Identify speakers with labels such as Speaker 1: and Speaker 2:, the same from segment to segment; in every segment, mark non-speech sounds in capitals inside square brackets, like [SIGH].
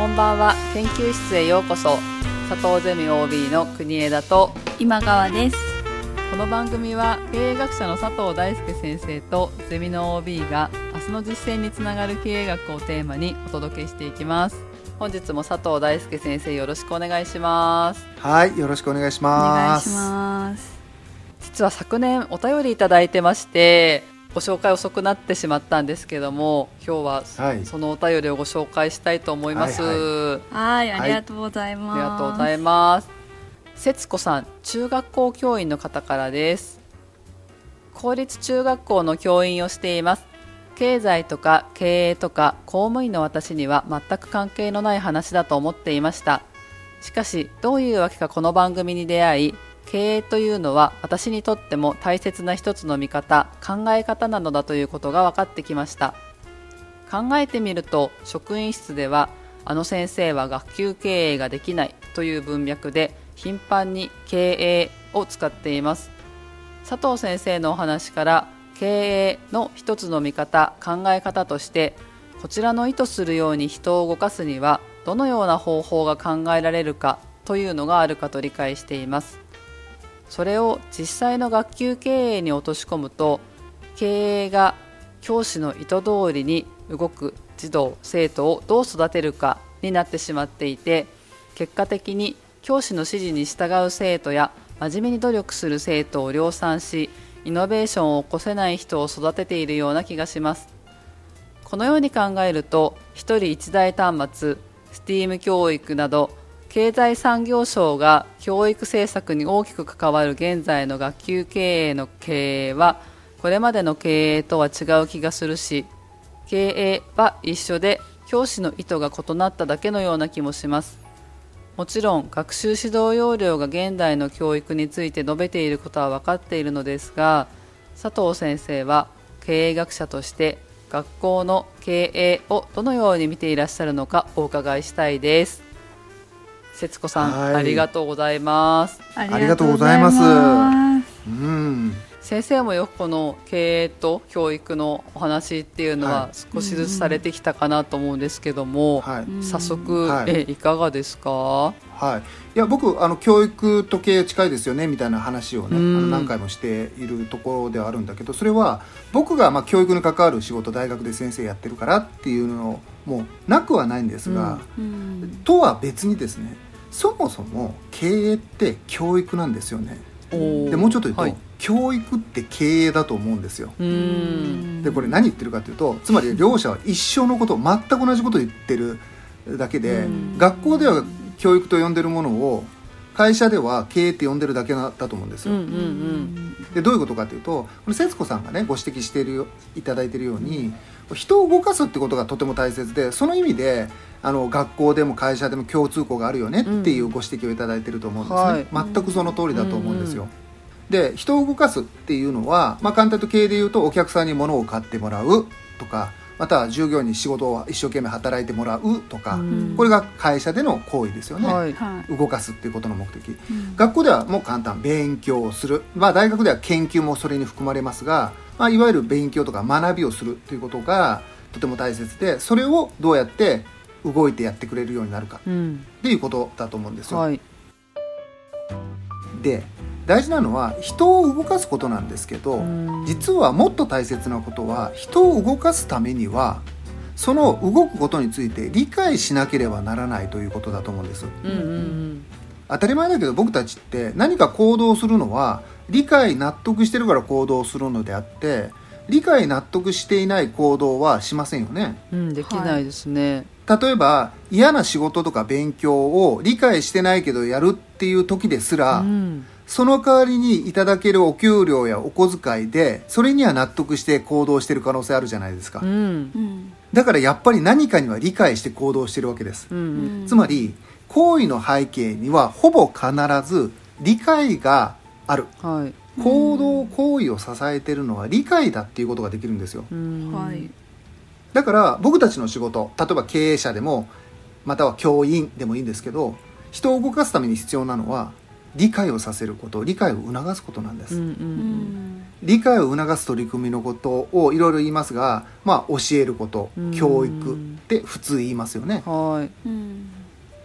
Speaker 1: こんばんは。研究室へようこそ。佐藤ゼミ OB の国枝と
Speaker 2: 今川です。
Speaker 1: この番組は経営学者の佐藤大輔先生とゼミの OB が明日の実践につながる経営学をテーマにお届けしていきます。本日も佐藤大輔先生よろしくお願いします。
Speaker 3: はいよろしくお願いし
Speaker 2: お願いし
Speaker 3: ます
Speaker 2: ます。
Speaker 1: 実は昨年お便りいただいてましてご紹介遅くなってしまったんですけども今日は
Speaker 3: はい
Speaker 1: そのお便りをご紹介したいと思います、
Speaker 3: はい
Speaker 2: はいありがとうございます、
Speaker 1: ありがとうございます。節子さん、中学校教員の方からです。公立中学校の教員をしています。経済とか経営とか公務員の私には全く関係のない話だと思っていました。しかし、どういうわけかこの番組に出会い、経営というのは私にとっても大切な一つの見方、考え方なのだということが分かってきました。考えてみると職員室ではあの先生は学級経営ができないという文脈で頻繁に経営を使っています佐藤先生のお話から経営の一つの見方考え方としてこちらの意図するように人を動かすにはどのような方法が考えられるかというのがあるかと理解していますそれを実際の学級経営に落とし込むと経営が教師の意図通りに動く児童生徒をどう育てるかになってしまっていて結果的に教師の指示に従う生徒や真面目に努力する生徒を量産しイノベーションを起こせない人を育てているような気がします。このように考えると1人1台端末 STEAM 教育など経済産業省が教育政策に大きく関わる現在の学級経営の経営はこれまでの経営とは違う気がするし経営は一緒で教師の意図が異なっただけのような気もします。もちろん学習指導要領が現代の教育について述べていることは分かっているのですが佐藤先生は経営学者として学校の経営をどのように見ていらっしゃるのかお伺いしたいです。節子さん、
Speaker 3: はい。
Speaker 1: ありがとうございます。
Speaker 2: あ
Speaker 3: りがとうございます。うん
Speaker 1: 先生もよくこの経営と教育のお話っていうのは
Speaker 3: はい。
Speaker 1: 少しずつされてきたかなと思うんですけども、
Speaker 3: はい。
Speaker 1: 早速、
Speaker 3: はい。
Speaker 1: えいかがですか？
Speaker 3: はい。いや僕あの教育と経営近いですよねみたいな話をねあ
Speaker 1: うん。
Speaker 3: の何回もしているところではあるんだけどそれは僕がまあ教育に関わる仕事大学で先生やってるからっていうのもなくはないんですが、
Speaker 2: うん
Speaker 3: とは別にですねそもそも経営って教育なんですよね。でもうちょっと言うと、
Speaker 1: はい。
Speaker 3: 教育って経営だと思うんですよ。でこれ何言ってるかというとつまり両者は一生のこと全く同じことを言ってるだけで
Speaker 1: うん。
Speaker 3: 学校では教育と呼んでるものを会社では経営って呼んでるだけだと思うんですよ、
Speaker 1: うんうんうん。
Speaker 3: でどういうことかというとこれ節子さんがねご指摘しているよいただいているように人を動かすってことがとても大切でその意味であの学校でも会社でも共通項があるよねっていうご指摘をいただいていると思うんですね、
Speaker 1: はい。
Speaker 3: 全くその通りだと思うんですよ、
Speaker 1: うん
Speaker 3: で人を動かすっていうのは、まあ、簡単と経営で言うとお客さんに物を買ってもらうとかまたは従業員に仕事を一生懸命働いてもらうとか、
Speaker 1: うん。
Speaker 3: これが会社での行為ですよね、
Speaker 1: はい。
Speaker 2: はい。
Speaker 3: 動かすっていうことの目的。
Speaker 2: うん。
Speaker 3: 学校ではもう簡単勉強をする、まあ、大学では研究もそれに含まれますが、まあ、いわゆる勉強とか学びをするということがとても大切でそれをどうやって動いてやってくれるようになるか
Speaker 1: うん
Speaker 3: っていうことだと思うんですよ、
Speaker 1: はい
Speaker 3: で大事なのは人を動かすことなんですけど、
Speaker 1: うん。
Speaker 3: 実はもっと大切なことは人を動かすためにはその動くことについて理解しなければならないということだと思うんです。
Speaker 1: うんうん
Speaker 3: 当たり前だけど僕たちって何か行動するのは理解納得してるから行動するのであって理解納得していない行動はしませんよね。
Speaker 1: うんうんできないですね、
Speaker 3: 例えば嫌な仕事とか勉強を理解してないけどやるっていう時ですら、
Speaker 1: うん
Speaker 3: その代わりにいただけるお給料やお小遣いでそれには納得して行動してる可能性あるじゃないですか、
Speaker 1: うん。
Speaker 2: うん
Speaker 3: だからやっぱり何かには理解して行動してるわけです、
Speaker 1: うんうん。
Speaker 3: つまり行為の背景にはほぼ必ず理解がある。
Speaker 1: はい。
Speaker 3: 行動行為を支えてるのは理解だっていうことができるんですよ。
Speaker 1: うん。
Speaker 2: はい。
Speaker 3: だから僕たちの仕事例えば経営者でもまたは教員でもいいんですけど人を動かすために必要なのは理解をさせること理解を促すことなんです、
Speaker 1: うんう
Speaker 2: うんん。
Speaker 3: 理解を促す取り組みのことをいろいろ言いますが、まあ、教えること
Speaker 1: うん。
Speaker 3: 教育って普通言いますよね。
Speaker 1: はい。
Speaker 2: うん。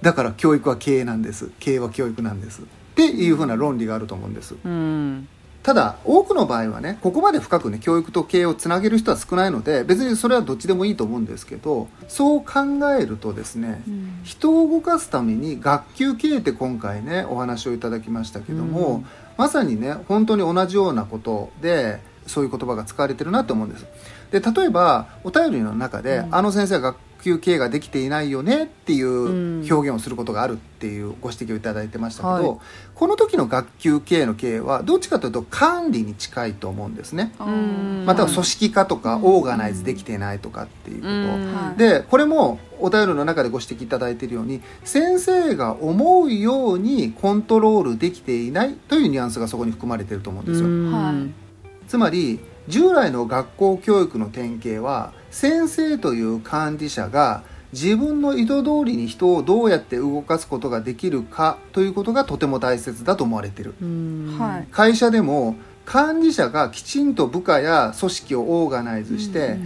Speaker 3: だから教育は経営なんです。経営は教育なんです。っていうふうな論理があると思うんです。
Speaker 1: うん
Speaker 3: ただ多くの場合はねここまで深くね教育と経営をつなげる人は少ないので別にそれはどっちでもいいと思うんですけどそう考えるとですね
Speaker 2: うん。
Speaker 3: 人を動かすために学級経営って今回ねお話をいただきましたけども、
Speaker 1: うん。
Speaker 3: まさにね本当に同じようなことでそういう言葉が使われてるなと思うんです。で例えばお便りの中で、
Speaker 1: うん。
Speaker 3: あの先生は学級経営ができていないよねってい
Speaker 1: ん
Speaker 3: う表現をすることがあるっていうご指摘をいただいてましたけど、
Speaker 1: はい。
Speaker 3: この時の学級経営の経営はどっちかというと管理に近いと思うんですね。または組織化とか
Speaker 2: うん
Speaker 3: オーガナイズできていないとかっていうこと、
Speaker 2: はい。
Speaker 3: でこれもお便りの中でご指摘いただいているように先生が思うようにコントロールできていないというニュアンスがそこに含まれていると思うんですよ、
Speaker 2: はい。
Speaker 3: つまり従来の学校教育の典型は先生という管理者が自分の意図通りに人をどうやって動かすことができるかということがとても大切だと思われている。
Speaker 1: うん。
Speaker 2: はい。
Speaker 3: 会社でも管理者がきちんと部下や組織をオーガナイズして、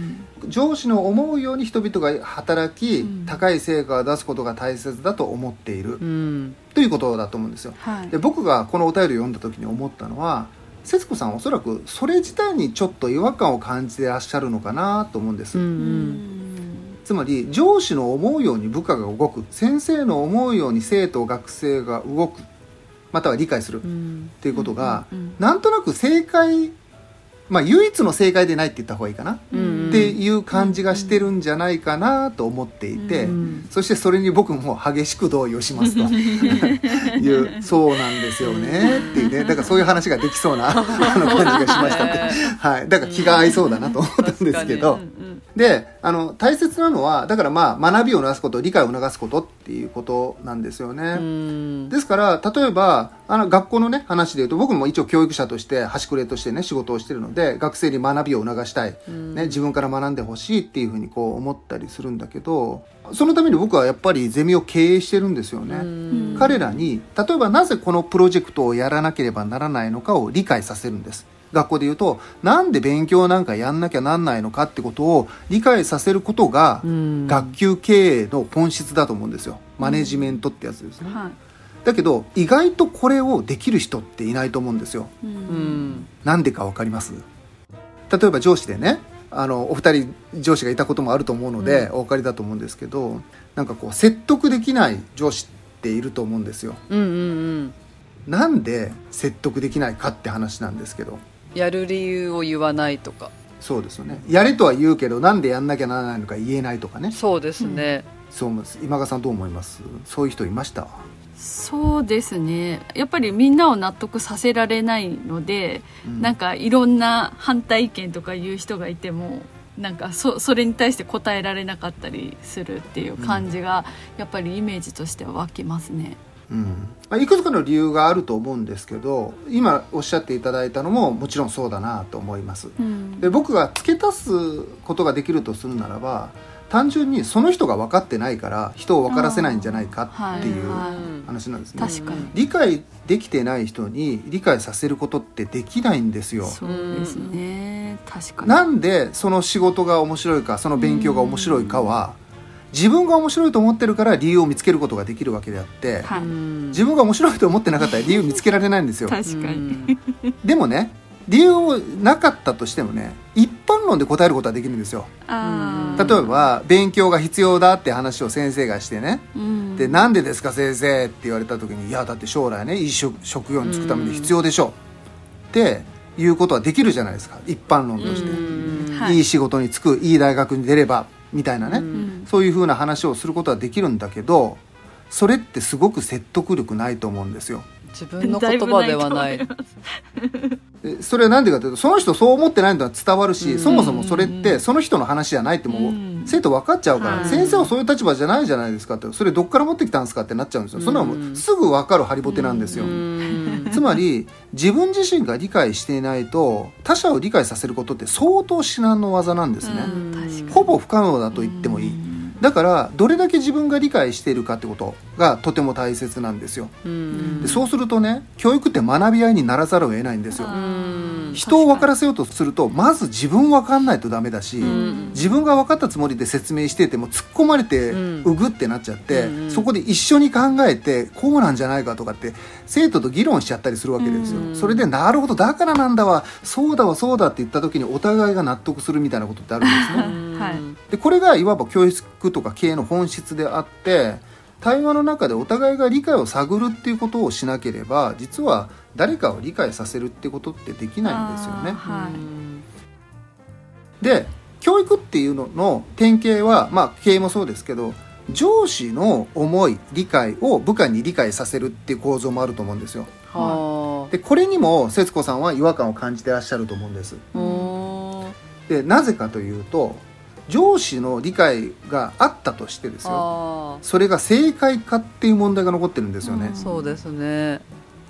Speaker 2: うん。
Speaker 3: 上司の思うように人々が働き、
Speaker 2: うん。
Speaker 3: 高い成果を出すことが大切だと思っている、
Speaker 1: うん。
Speaker 3: ということだと思うんですよ。
Speaker 2: はい。
Speaker 3: で僕がこのお便りを読んだ時に思ったのは節子さんはおそらくそれ自体にちょっと違和感を感じてらっしゃるのかなと思うんです、
Speaker 1: うんう
Speaker 2: うん。ん
Speaker 3: つまり上司の思うように部下が動く先生の思うように生徒学生が動くまたは理解するっ
Speaker 1: うん。
Speaker 3: ていうことが、
Speaker 2: うんうん
Speaker 3: なんとなく正解まあ唯一の正解でないって言った方がいいかな、
Speaker 1: うん
Speaker 3: いう感じがしてるんじゃないかなと思っていて、
Speaker 1: うん
Speaker 3: そしてそれに僕も激しく同意をしますと。[LAUGHS] いうそうなんですよね。っていうね。だからそういう話ができそうな [LAUGHS] あの感じがしましたって、はい、だから気が合いそうだなと思ったんですけど、であの大切なのはだからまあ学びを促すこと理解を促すことっていうことなんですよね。
Speaker 1: うん。
Speaker 3: ですから例えばあの学校のね話で言うと僕も一応教育者として端くれとしてね仕事をしてるので学生に学びを促したい、ね、自分から学んでほしいっていうふうにこう思ったりするんだけどそのために僕はやっぱりゼミを経営してるんですよね。
Speaker 1: うん。
Speaker 3: 彼らに例えばなぜこのプロジェクトをやらなければならないのかを理解させるんです学校で言うとなんで勉強なんかやんなきゃなんないのかってことを理解させることが
Speaker 1: うん。
Speaker 3: 学級経営の本質だと思うんですよ。マネジメントってやつですね、
Speaker 2: はい。
Speaker 3: だけど意外とこれをできる人っていないと思うんですよ。
Speaker 2: う
Speaker 1: うん。ん
Speaker 3: なんでかわかります？例えば上司でねあのお二人上司がいたこともあると思うので、お分かりだと思うんですけどなんかこう説得できない上司っていると思うんですよ。
Speaker 1: うんうん。
Speaker 3: なんで説得できないかって話なんですけど
Speaker 1: やる理由を言わないとか。
Speaker 3: そうですよね。やれとは言うけどなんでやんなきゃならないのか言えないとかね。
Speaker 1: そうですね。
Speaker 3: そう思います。今川さんどう思います？そういう人いました？
Speaker 2: そうですね。やっぱりみんなを納得させられないので、
Speaker 3: うん。
Speaker 2: なんかいろんな反対意見とか言う人がいてもなんかそそれに対して答えられなかったりするっていう感じが、やっぱりイメージとしては湧きますね。
Speaker 3: うんまあ、いくつかの理由があると思うんですけど今おっしゃっていただいたのももちろんそうだなと思います。
Speaker 2: うん。
Speaker 3: で僕が付け足すことができるとするならば単純にその人が分かってないから人を分からせないんじゃないかっていう
Speaker 2: はい。
Speaker 3: 話なんですね、
Speaker 2: 確かに。
Speaker 3: 理解できてない人に理解させることってできないんですよ。
Speaker 2: そうですね。確かに。
Speaker 3: なんでその仕事が面白いかその勉強が面白いかは自分が面白いと思ってるから理由を見つけることができるわけであって
Speaker 2: はい。
Speaker 3: 自分が面白いと思ってなかったら理由見つけられないんですよ。[LAUGHS]
Speaker 2: 確かに、
Speaker 3: でもね理由をなかったとしてもね一般論で答えることはできるんですよ。例えば勉強が必要だって話を先生がしてね。
Speaker 2: うん。
Speaker 3: でなんでですか先生って言われた時にいやだって将来ねいい職職業に就くために必要でしょ。っていうことはできるじゃないですか。一般論として、
Speaker 1: うん。
Speaker 2: はい。
Speaker 3: いい仕事に就くいい大学に出ればみたいなね、
Speaker 1: うん
Speaker 3: そういうふうな話をすることはできるんだけどそれってすごく説得力ないと思うんですよ。
Speaker 1: 自分の言葉ではない。[LAUGHS]
Speaker 3: でそれは何でかというとその人そう思ってないのは伝わるし、
Speaker 1: うん。
Speaker 3: そもそもそれってその人の話じゃないってもう、
Speaker 2: うん。
Speaker 3: 生徒分かっちゃうから、
Speaker 2: はい。
Speaker 3: 先生はそういう立場じゃないじゃないですかってそれどっから持ってきたんですかってなっちゃうんですよ、そん。なのもすぐ分かるハリボテなんですよ、
Speaker 1: うん。[LAUGHS]
Speaker 3: つまり自分自身が理解していないと他者を理解させることって相当至難の技なんですね、ほぼ不可能だと言ってもいい、だからどれだけ自分が理解しているかってこと。がとても大切なんですよ。
Speaker 1: うん。
Speaker 3: でそうするとね教育って学び合いにならざるを得ないんですよ。人を分からせようとするとまず自分分かんないとダメだし、
Speaker 1: ん。
Speaker 3: 自分が分かったつもりで説明してても突っ込まれて
Speaker 1: う
Speaker 3: ぐってなっちゃって、そこで一緒に考えてこうなんじゃないかとかって生徒と議論しちゃったりするわけですよ、
Speaker 1: うん。
Speaker 3: それでなるほどだからなんだわそうだわそうだって言った時にお互いが納得するみたいなことってあるんですね。
Speaker 1: う [LAUGHS] ん
Speaker 2: はい。
Speaker 3: でこれがいわば教育とか経営の本質であって対話の中でお互いが理解を探るっていうことをしなければ実は誰かを理解させるってことってできないんですよね。
Speaker 2: はい
Speaker 3: で教育っていうのの典型は、まあ、経営もそうですけど上司の思い理解を部下に理解させるっていう構造もあると思うんですよ。
Speaker 1: は
Speaker 3: でこれにも節子さんは違和感を感じてらっしゃると思うんです。でなぜかというと上司の理解があったとしてですよ
Speaker 1: あ
Speaker 3: それが正解かっていう問題が残ってるんですよね。
Speaker 1: あ、そうですね。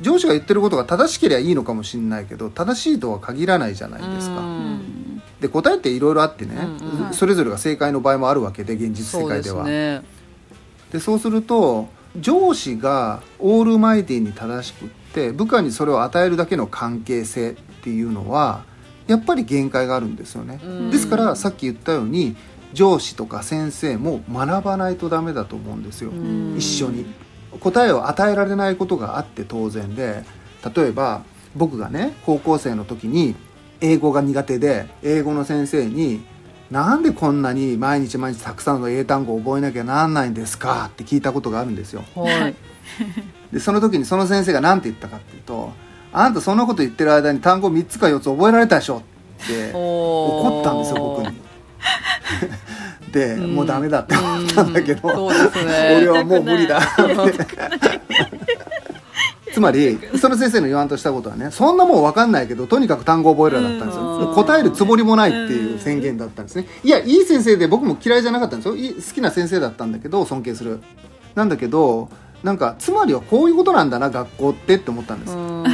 Speaker 3: 上司が言ってることが正しければいいのかもしれないけど正しいとは限らないじゃないですか、
Speaker 1: う
Speaker 2: うん。ん
Speaker 3: で答えっていろいろあってね、
Speaker 1: うん
Speaker 2: うん。
Speaker 3: それぞれが正解の場合もあるわけで現実世界ですは
Speaker 1: ね。
Speaker 3: でそうすると上司がオールマイティに正しくって部下にそれを与えるだけの関係性っていうのはやっぱり限界があるんですよね、
Speaker 1: うん。
Speaker 3: ですからさっき言ったように上司とか先生も学ばないとダメだと思うんですよ、
Speaker 1: うん。
Speaker 3: 一緒に。答えを与えられないことがあって当然で例えば僕がね高校生の時に英語が苦手で英語の先生に「なんでこんなに毎日毎日たくさんの英単語を覚えなきゃなんないんですか?」って聞いたことがあるんですよ。
Speaker 1: はい。
Speaker 3: でその時にその先生が何て言ったかっていうと「あんたそんなこと言ってる間に単語3つか4つ覚えられたでしょ」って怒
Speaker 1: 怒
Speaker 3: ったんですよ僕に。[LAUGHS] で、
Speaker 1: うん。
Speaker 3: もうダメだって思ったんだけど、
Speaker 1: そうですね。
Speaker 3: 俺はもう無理だ。ってつまりその先生の言わんとしたことはねそんなもん分かんないけどとにかく単語覚えろだったんですよ、
Speaker 1: うん。
Speaker 3: 答えるつもりもないっていう宣言だったんですね。いやいい先生で僕も嫌いじゃなかったんですよ。好きな先生だったんだけど尊敬する。なんだけどなんかつまりはこういうことなんだな学校ってって思ったんです、
Speaker 1: うん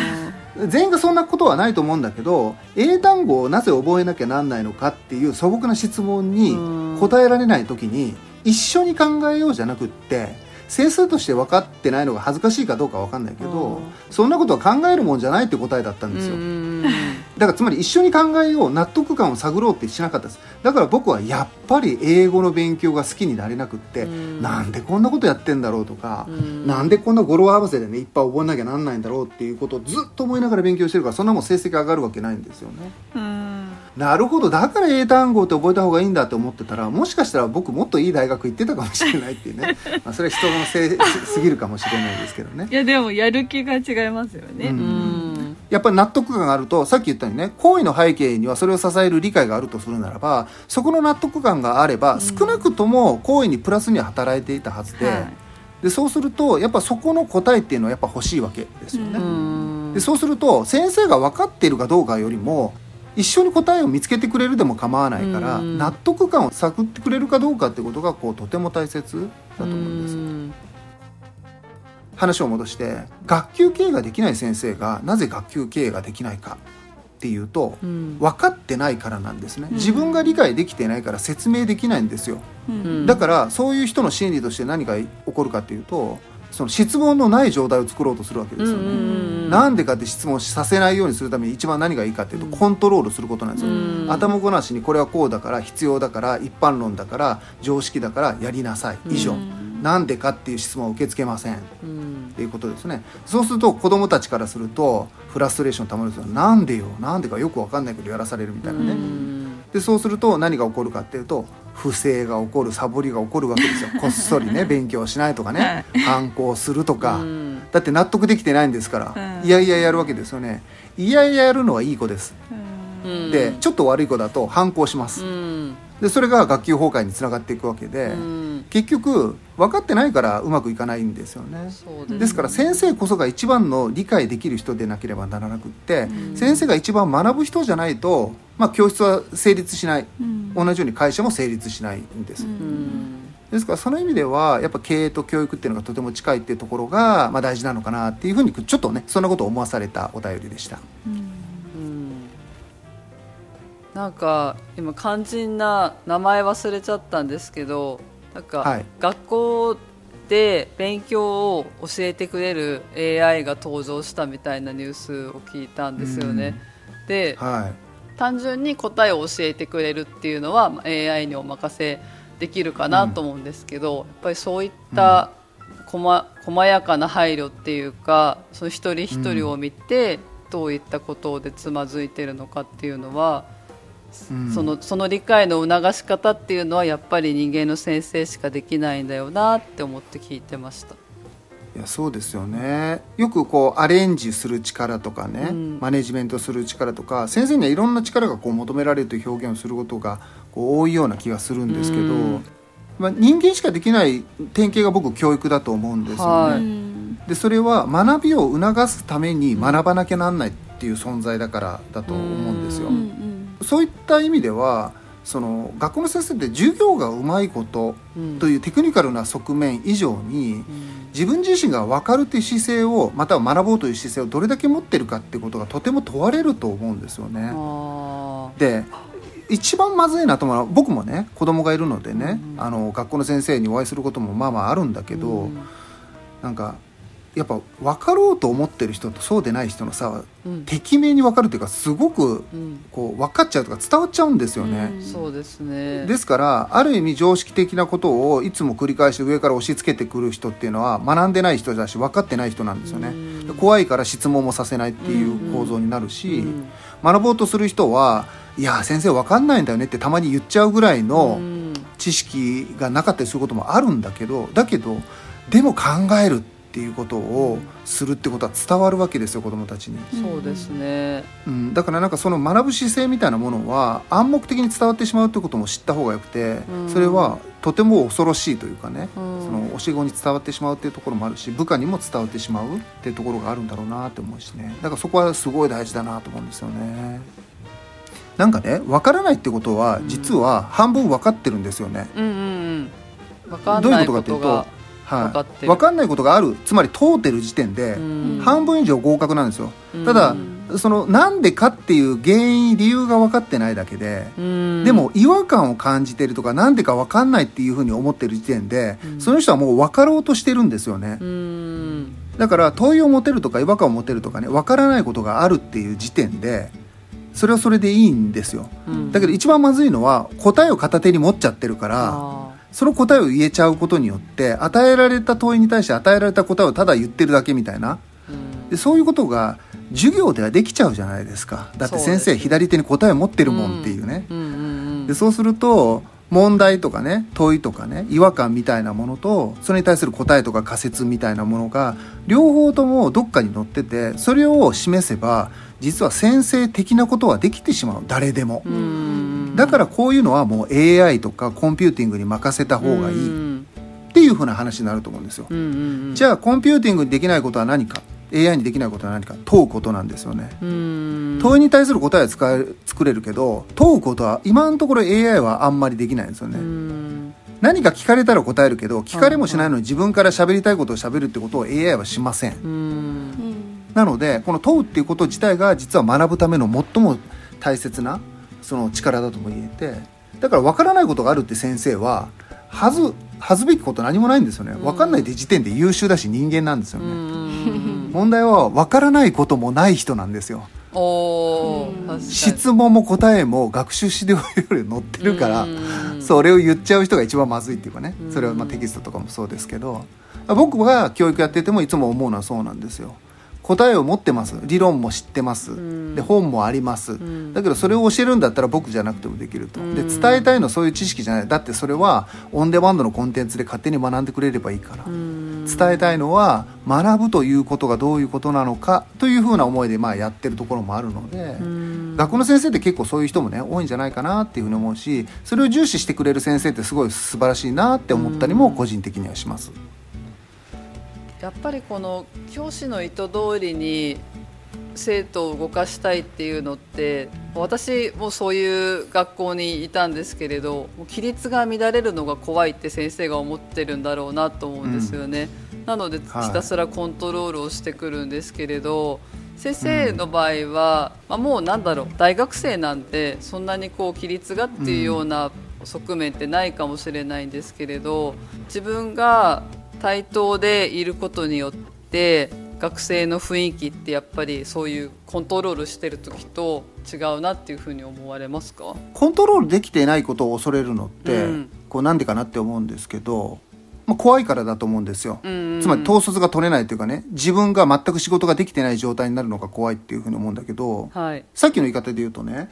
Speaker 3: 全員がそんなことはないと思うんだけど英単語をなぜ覚えなきゃなんないのかっていう素朴な質問に
Speaker 1: うん。
Speaker 3: 答えられない時に一緒に考えようじゃなくって整数として分かってないのが恥ずかしいかどうか分かんないけど
Speaker 1: うん。
Speaker 3: そんなことは考えるもんじゃないって答えだったんですよ。
Speaker 1: うん
Speaker 3: だからつまり一緒に考えよう納得感を探ろうってしなかったです。だから僕はやっぱり英語の勉強が好きになれなくって
Speaker 1: うん。
Speaker 3: なんでこんなことやってんだろうとか
Speaker 1: うん。
Speaker 3: なんでこんな語呂合わせでねいっぱい覚えなきゃなんないんだろうっていうことをずっと思いながら勉強してるからそんなもん成績上がるわけないんですよね。
Speaker 2: うん。
Speaker 3: なるほど。だから英単語って覚えた方がいいんだって思ってたらもしかしたら僕もっといい大学行ってたかもしれないっていうね。[LAUGHS] まあそれは人のせいすぎるかもしれないですけどね。
Speaker 2: いやでもやる気が違いますよね、
Speaker 3: うん。
Speaker 1: うん
Speaker 3: やっぱり納得感があるとさっき言ったようにね行為の背景にはそれを支える理解があるとするならばそこの納得感があれば少なくとも行為にプラスには働いていたはずで,、
Speaker 2: はい。
Speaker 3: でそうするとやっぱそこの答えっていうのはやっぱ欲しいわけですよね。
Speaker 1: うん。
Speaker 3: でそうすると先生が分かっているかどうかよりも一緒に答えを見つけてくれるでも構わないから、
Speaker 1: うん。
Speaker 3: 納得感を探ってくれるかどうかってことがこうとても大切だと思うんです。
Speaker 1: うん
Speaker 3: 話を戻して学級経営ができない先生がなぜ学級経営ができないかっていうと
Speaker 1: うん。
Speaker 3: 分かってないからなんですね。
Speaker 2: うん。
Speaker 3: 自分が理解できてないから説明できないんですよ。
Speaker 2: うん。
Speaker 3: だからそういう人の心理として何が起こるかっていうとその質問のない状態を作ろうとするわけですよ。ね、
Speaker 1: うん。
Speaker 3: なんでかって質問させないようにするために一番何がいいかっていうと
Speaker 1: うん。
Speaker 3: コントロールすることなんですよ、
Speaker 1: うん。
Speaker 3: 頭ごなしにこれはこうだから必要だから一般論だから常識だからやりなさい。以上、
Speaker 2: うん
Speaker 3: なんでかっていう質問を受け付けません。っ
Speaker 1: うん。
Speaker 3: ていうことですね。そうすると子供たちからするとフラストレーションたまるんですよなんでよ。なんでかよく分かんないけどやらされるみたいなね、
Speaker 1: うん。
Speaker 3: でそうすると何が起こるかっていうと不正が起こるサボりが起こるわけですよ。[LAUGHS] こっそりね勉強しないとかね、反抗するとか、
Speaker 1: うん。
Speaker 3: だって納得できてないんですから、
Speaker 2: うん。
Speaker 3: いやいややるわけですよね。いやいややるのはいい子です、
Speaker 1: うん。
Speaker 3: でちょっと悪い子だと反抗します、
Speaker 1: うん。
Speaker 3: でそれが学級崩壊につながっていくわけで、
Speaker 1: うん
Speaker 3: 結局分かってないからうまくいかないんですよね。
Speaker 1: そう
Speaker 3: ですから先生こそが一番の理解できる人でなければならなくって、
Speaker 1: うん。
Speaker 3: 先生が一番学ぶ人じゃないと、まあ、教室は成立しない。
Speaker 2: うん。
Speaker 3: 同じように会社も成立しないんです、
Speaker 2: うん。
Speaker 1: うん
Speaker 3: ですからその意味ではやっぱ経営と教育っていうのがとても近いっていうところが、まあ、大事なのかなっていうふうにちょっとねそんなことを思わされたお便りでした。
Speaker 1: なんか今肝心な名前忘れちゃったんですけどなんか、
Speaker 3: はい。
Speaker 1: 学校で勉強を教えてくれる AI が登場したみたいなニュースを聞いたんですよね。で
Speaker 3: は
Speaker 1: 単純に答えを教えてくれるっていうのはまあ AI にお任せできるかなと思うんですけど、やっぱりそういった細細やかな配慮っていうかその一人一人を見てどういったことでつまずいてるのかっていうのは、
Speaker 3: い、うん。
Speaker 1: そのその理解の促し方っていうのはやっぱり人間の先生しかできないんだよなって思って聞いてました。
Speaker 3: いやそうですよね。よくこうアレンジする力とかね、
Speaker 1: うん。
Speaker 3: マネジメントする力とか先生にはいろんな力がこう求められるという表現をすることがこう多いような気がするんですけど、
Speaker 1: うん。
Speaker 3: まあ、人間しかできない典型が僕教育だと思うんですよね。
Speaker 1: はい。
Speaker 2: うん
Speaker 3: でそれは学びを促すために学ばなきゃなんないっていう存在だからだと思うんですよ。
Speaker 1: うん。
Speaker 2: うん
Speaker 3: そういった意味ではその学校の先生って授業がうまいこと
Speaker 1: うん。
Speaker 3: というテクニカルな側面以上に自分自身が分かるという姿勢をまたは学ぼうという姿勢をどれだけ持ってるかってことがとても問われると思うんですよね。
Speaker 1: あ
Speaker 3: で一番まずいなと思うのは僕もね子供がいるのでね、
Speaker 1: うん。
Speaker 3: あの学校の先生にお会いすることもまあまああるんだけど、
Speaker 1: うん。
Speaker 3: なんかやっぱ分かろうと思ってる人とそうでない人の差は
Speaker 1: うん。
Speaker 3: てきめんに分かるというかすごく
Speaker 1: うん。
Speaker 3: こう分かっちゃうとか伝わっちゃうんですよね。
Speaker 2: うん
Speaker 1: そうですね。
Speaker 3: ですからある意味常識的なことをいつも繰り返して上から押し付けてくる人っていうのは学んでない人だし分かってない人なんですよね。
Speaker 1: うん。
Speaker 3: 怖いから質問もさせないっていう構造になるし、
Speaker 1: うん。
Speaker 3: 学ぼうとする人はいや先生分かんないんだよねってたまに言っちゃうぐらいの
Speaker 1: うん。
Speaker 3: 知識がなかったりすることもあるんだけどだけどでも考えるっていうことをするってことは伝わるわけですよ子どもたちに。
Speaker 1: そうですね。
Speaker 3: うん、だからなんかその学ぶ姿勢みたいなものは暗黙的に伝わってしまうってことも知った方がよくて、
Speaker 1: うん
Speaker 3: それはとても恐ろしいというかね、
Speaker 1: うん
Speaker 3: その教え子に伝わってしまうっていうところもあるし部下にも伝わってしまうっていうところがあるんだろうなって思うしねだからそこはすごい大事だなと思うんですよね。なんかね分からないってことは実は半分分かってるんですよね。
Speaker 1: うんうんうん。わかん
Speaker 3: どういうこかというと。はい、
Speaker 1: 分かってる。
Speaker 3: 分かんないことがある。つまり通ってる時点で、
Speaker 1: うん。
Speaker 3: 半分以上合格なんですよ。ただ、
Speaker 1: うん
Speaker 3: そのなんでかっていう原因理由が分かってないだけで、
Speaker 1: うん。
Speaker 3: でも違和感を感じてるとかなんでか分かんないっていうふうに思ってる時点で、
Speaker 1: うん。
Speaker 3: その人はもう分かろうとしてるんですよね、
Speaker 1: うん。
Speaker 3: だから問いを持てるとか違和感を持てるとかね分からないことがあるっていう時点でそれはそれでいいんですよ。
Speaker 1: うん。
Speaker 3: だけど一番まずいのは答えを片手に持っちゃってるから
Speaker 1: あ
Speaker 3: その答えを言えちゃうことによって与えられた問いに対して与えられた答えをただ言ってるだけみたいな。でそういうことが授業ではできちゃうじゃないですか。だって先生左手に答え持ってるもんっていうね、でそうすると問題とかね問いとかね違和感みたいなものとそれに対する答えとか仮説みたいなものが両方ともどっかに載っててそれを示せば実は先生的なことはできてしまう。誰でも、
Speaker 1: うん
Speaker 3: だからこういうのはもう AI とかコンピューティングに任せた方がいい
Speaker 1: うん。
Speaker 3: っていうふうな話になると思うんですよ、じゃあコンピューティングにできないことは何か？AI にできないことは何か？問うことなんですよね。
Speaker 1: うん。
Speaker 3: 問いに対する答えは使え作れるけど問うことは今のところ AI はあんまりできないんですよね、
Speaker 1: うん。
Speaker 3: 何か聞かれたら答えるけど聞かれもしないのに自分から喋りたいことを喋るってことを AI はしません。なのでこの問うっていうこと自体が実は学ぶための最も大切なその力だとも言えてだから分からないことがあるって先生は恥ず恥ずべきこと何もないんですよね。分かんないって時点で優秀だし人間なんですよね、問題は分からないこともない人なんですよ。質問も答えも学習資料より載ってるから、
Speaker 1: うん。
Speaker 3: それを言っちゃう人が一番まずいっていうかね。
Speaker 1: うん。
Speaker 3: それはまあテキストとかもそうですけど。僕が教育やっててもいつも思うのはそうなんですよ答えを持ってます。理論も知ってます、
Speaker 1: ん。
Speaker 3: で本もあります、
Speaker 1: ん。
Speaker 3: だけどそれを教えるんだったら僕じゃなくてもできると、で
Speaker 1: うん。
Speaker 3: 伝えたいのはそういう知識じゃない。だってそれはオンデマンドのコンテンツで勝手に学んでくれればいいから、
Speaker 1: うん。
Speaker 3: 伝えたいのは学ぶということがどういうことなのかというふうな思いでまあやってるところもあるので、
Speaker 1: うん。
Speaker 3: 学校の先生って結構そういう人もね多いんじゃないかなっていうふうに思うしそれを重視してくれる先生ってすごい素晴らしいなって思ったりも個人的にはします。
Speaker 1: やっぱりこの教師の意図通りに生徒を動かしたいっていうのって私もそういう学校にいたんですけれど規律が乱れるのが怖いって先生が思ってるんだろうなと思うんですよね、なのでひ
Speaker 3: はい。
Speaker 1: たすらコントロールをしてくるんですけれど、先生の場合は、まあ、もうなんだろう大学生なんでそんなにこう規律がっていうような側面ってないかもしれないんですけれど自分が対等でいることによって学生の雰囲気ってやっぱりそういうコントロールしてる時と違うなっていうふうに思われますか？
Speaker 3: コントロールできていないことを恐れるのって、
Speaker 1: うん。
Speaker 3: こうなんでかなって思うんですけど、まあ、怖いからだと思うんですよ、
Speaker 1: うんうん。
Speaker 3: つまり統率が取れないというかね自分が全く仕事ができてない状態になるのが怖いっていうふうに思うんだけど
Speaker 1: はい。
Speaker 3: さっきの言い方で言うとね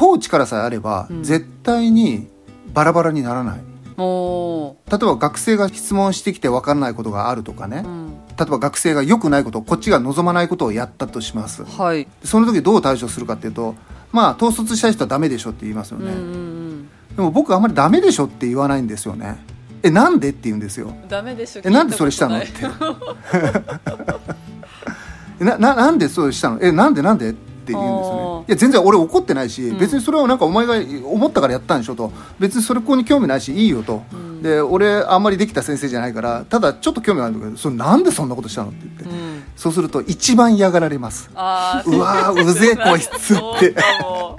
Speaker 3: 統治からさえあれば、
Speaker 1: うん。
Speaker 3: 絶対にバラバラにならない
Speaker 1: お
Speaker 3: 例えば学生が質問してきて分からないことがあるとかね、
Speaker 1: ーうん。
Speaker 3: 例えば学生が良くないことこっちが望まないことをやったとします。
Speaker 1: はい。
Speaker 3: その時どう対処するかっていうとまあ統率したい人はダメでしょって言いますよね、
Speaker 1: うんうん
Speaker 3: でも僕あんまりダメでしょって言わないんですよね。えなんでって言うんですよ。
Speaker 1: うんダメでしょ
Speaker 3: えなんでそれしたの？って [LAUGHS] えなななんでそれしたの？えなんでなんで？って言うんですよね。いや全然俺怒ってないし、
Speaker 1: うん。
Speaker 3: 別にそれはなんかお前が思ったからやったんでしょと。別にそれここに興味ないしいいよと、
Speaker 1: うん。
Speaker 3: で俺あんまりできた先生じゃないからただちょっと興味あるんだけどそれなんでそんなことしたのって言って、
Speaker 1: うん。
Speaker 3: そうすると一番嫌がられます。うわーうぜえ [LAUGHS] こいつって。
Speaker 1: そうかも。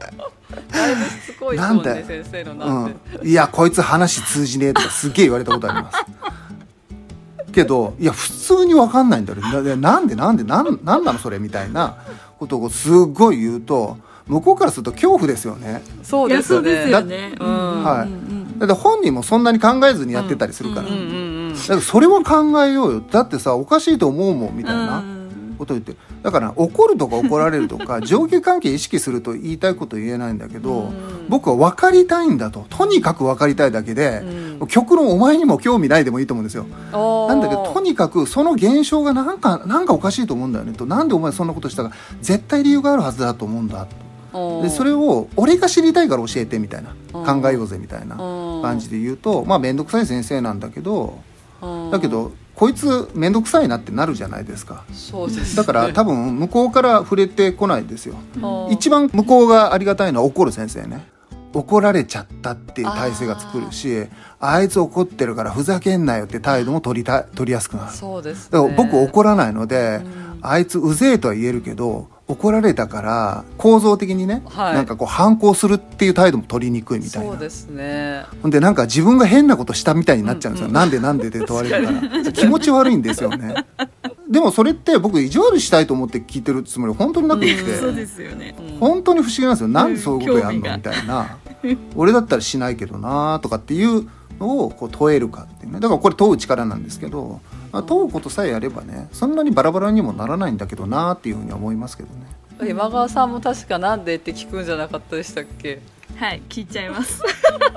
Speaker 1: だいぶしつこいそう
Speaker 3: なんだ
Speaker 1: ね先生のなんて、
Speaker 3: うん、いやこいつ話通じねえとかすげえ言われたことありますけどいや普通に分かんないんだよ。なんでなんでなんなんなのそれみたいなことをすっごい言うと向こうからすると恐怖ですよね。
Speaker 1: そうですよね。
Speaker 2: うん
Speaker 3: はい
Speaker 2: うん。
Speaker 3: だって本人もそんなに考えずにやってたりするから、だからそれは考えようよ。だってさおかしいと思うもんみたいな。
Speaker 2: うん
Speaker 3: ことを言ってだから怒るとか怒られるとか [LAUGHS] 上下関係意識すると言いたいこと言えないんだけど、
Speaker 1: うん。
Speaker 3: 僕は分かりたいんだと。とにかく分かりたいだけで、
Speaker 1: うん。
Speaker 3: 極論お前にも興味ないでもいいと思うんですよ。なんだけどとにかくその現象がなんかなんかおかしいと思うんだよねと。なんでお前そんなことしたか。絶対理由があるはずだと思うんだ。でそれを俺が知りたいから教えてみたいな。
Speaker 1: うん
Speaker 3: 考えようぜみたいな
Speaker 1: うん
Speaker 3: 感じで言うとまあ面倒くさい先生なんだけど
Speaker 1: うん
Speaker 3: だけどこいつ面倒くさいなってなるじゃないですか。
Speaker 1: そうです
Speaker 3: だから多分向こうから触れてこないですよ。
Speaker 1: 分
Speaker 3: 一番向こうがありがたいのは怒る先生ね。怒られちゃったっていう体制が作るしあいつ怒ってるからふざけんなよって態度も取りた取りやすくなる。
Speaker 1: そうです、ね、
Speaker 3: だから僕怒らないので、
Speaker 1: うん。
Speaker 3: あいつうぜえとは言えるけど怒られたから構造的にね、
Speaker 1: はい。
Speaker 3: なんかこう反抗するっていう態度も取りにくいみたいな。
Speaker 1: そうですね。
Speaker 3: ほんでなんか自分が変なことしたみたいになっちゃうんですよ、なんでなんでで問われるから。気持ち悪いんですよね。[LAUGHS] でもそれって僕意地悪したいと思って聞いてるつもり本当になくて、
Speaker 2: そうですよね。
Speaker 1: うん。
Speaker 3: 本当に不思議なんですよ。なんでそういうことやんのみたいな。俺だったらしないけどなとかっていうのをこう問えるかっていうね。だからこれ問う力なんですけど、まあ、問うことさえやればねそんなにバラバラにもならないんだけどなっていうふうには思いますけどね。
Speaker 1: 今川さんも確かなんでって聞くんじゃなかったでしたっけ？
Speaker 2: はい聞いちゃいます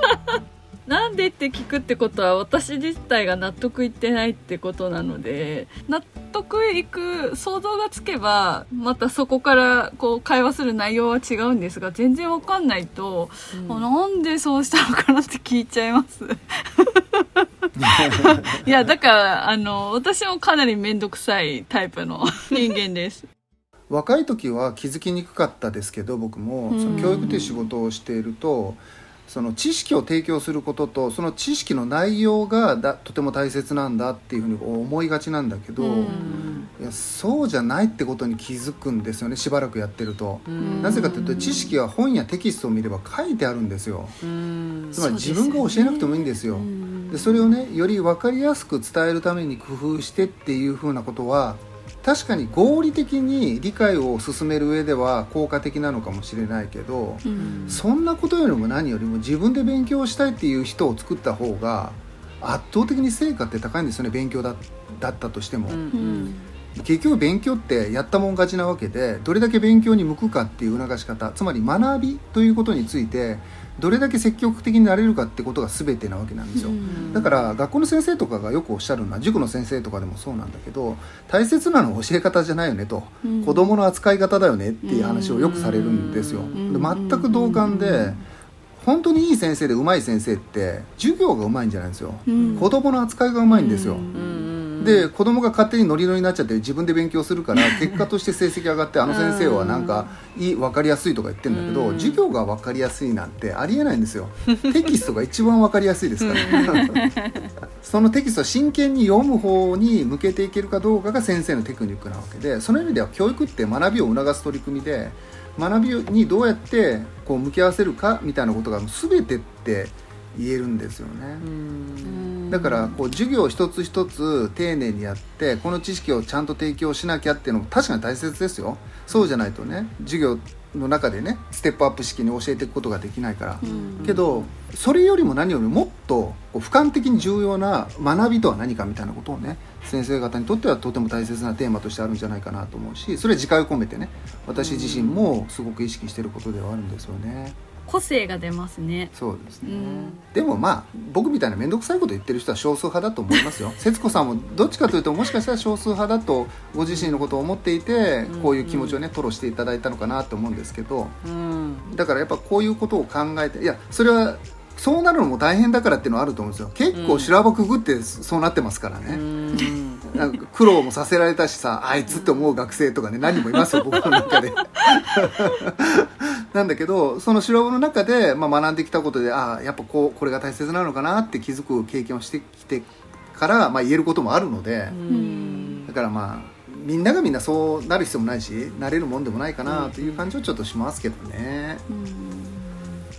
Speaker 2: [LAUGHS] なんでって聞くってことは私自体が納得いってないってことなので納得いく想像がつけばまたそこからこう会話する内容は違うんですが全然わかんないと、あなんでそうしたのかなって聞いちゃいます。[LAUGHS] いやだからあの私もかなり面倒くさいタイプの人間です。
Speaker 3: 若い時は気づきにくかったですけど僕も
Speaker 2: うん。
Speaker 3: その教育という仕事をしているとその知識を提供することとその知識の内容がだとても大切なんだっていうふうに思いがちなんだけど、
Speaker 2: うん。
Speaker 3: いやそうじゃないってことに気づくんですよねしばらくやってると。
Speaker 1: うん。
Speaker 3: なぜかというと知識は本やテキストを見れば書いてあるんですよ。
Speaker 1: うん。
Speaker 3: つまり自分が教えなくてもいいんですよ。でそれをねより分かりやすく伝えるために工夫してっていうふうなことは確かに合理的に理解を進める上では効果的なのかもしれないけど
Speaker 2: うん
Speaker 3: そんなことよりも何よりも自分で勉強したいっていう人を作った方が圧倒的に成果って高いんですよね勉強だだったとしても。
Speaker 1: うん
Speaker 2: うん
Speaker 3: 結局勉強ってやったもん勝ちなわけでどれだけ勉強に向くかっていう促し方つまり学びということについてどれだけ積極的になれるかってことが全てなわけなんですよ、
Speaker 2: うん。
Speaker 3: だから学校の先生とかがよくおっしゃるのは塾の先生とかでもそうなんだけど大切なのは教え方じゃないよねと、
Speaker 2: うん。
Speaker 3: 子供の扱い方だよねっていう話をよくされるんですよ、
Speaker 2: ん。
Speaker 3: で全く同感で本当にいい先生で上手い先生って授業が上手いんじゃないんですよ、
Speaker 2: うん。
Speaker 3: 子供の扱いが上手いんですよ、
Speaker 2: うん
Speaker 3: で子供が勝手にノリノリになっちゃって自分で勉強するから [LAUGHS] 結果として成績上がってあの先生はなんかいい分かりやすいとか言ってるんだけど
Speaker 1: うん。
Speaker 3: 授業が分かりやすいなんてありえないんですよ。テキストが一番分かりやすいですから。[LAUGHS] そのテキストを真剣に読む方に向けていけるかどうかが先生のテクニックなわけでその意味では教育って学びを促す取り組みで学びにどうやってこう向き合わせるかみたいなことが全てって言えるんですよね。
Speaker 1: うん
Speaker 3: だからこう授業一つ一つ丁寧にやってこの知識をちゃんと提供しなきゃっていうのも確かに大切ですよそうじゃないとね授業の中でねステップアップ式に教えていくことができないから、けどそれよりも何よりもっと俯瞰的に重要な学びとは何かみたいなことをね先生方にとってはとても大切なテーマとしてあるんじゃないかなと思うしそれは自戒を込めてね私自身もすごく意識してることではあるんですよね。
Speaker 2: 個性が出ますね。
Speaker 3: そうですね、
Speaker 2: うん。
Speaker 3: でもまあ僕みたいな面倒くさいこと言ってる人は少数派だと思いますよ。[LAUGHS] 節子さんもどっちかというともしかしたら少数派だとご自身のことを思っていて
Speaker 1: うん。
Speaker 3: こういう気持ちをね吐露していただいたのかなと思うんですけど
Speaker 1: うん。
Speaker 3: だからやっぱこういうことを考えていやそれはそうなるのも大変だからっていうのはあると思うんですよ。結構修羅場くぐってそうなってますから
Speaker 1: う
Speaker 3: ね、
Speaker 1: ん
Speaker 3: なんか苦労もさせられたしさあいつって思う学生とかね何人もいますよ [LAUGHS] 僕の中で。なんだけどその修羅場の中で、まあ、学んできたことでああやっぱこうこれが大切なのかなって気づく経験をしてきてから、まあ、言えることもあるので、
Speaker 1: うん。
Speaker 3: だからまあみんながみんなそうなる必要もないしなれるもんでもないかなという感じはちょっとしますけどね、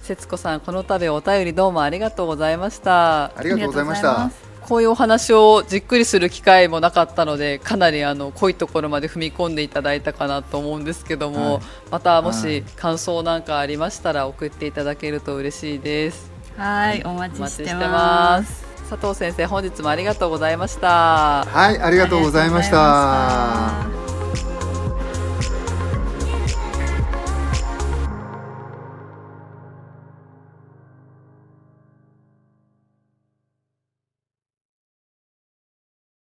Speaker 1: 節子さんこの度お便りどうもありがとうございました。
Speaker 3: ありがとうございました
Speaker 1: こういうお話をじっくりする機会もなかったのでかなりあの濃いところまで踏み込んでいただいたかなと思うんですけども、
Speaker 3: はい。
Speaker 1: またも
Speaker 3: はい。
Speaker 1: し感想なんかありましたら送っていただけると嬉しいです。
Speaker 2: はいお待
Speaker 1: お待
Speaker 2: ちしてま
Speaker 1: ます。す佐藤先生本日もありがとうございました。
Speaker 3: はい
Speaker 2: ありがとうございました